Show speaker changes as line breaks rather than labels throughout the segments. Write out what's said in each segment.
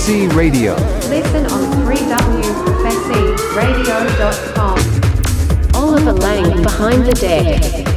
Prophecy Radio.
Listen on 3wprophecyradio.com.
Oliver Lang behind the deck.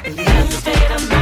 believe.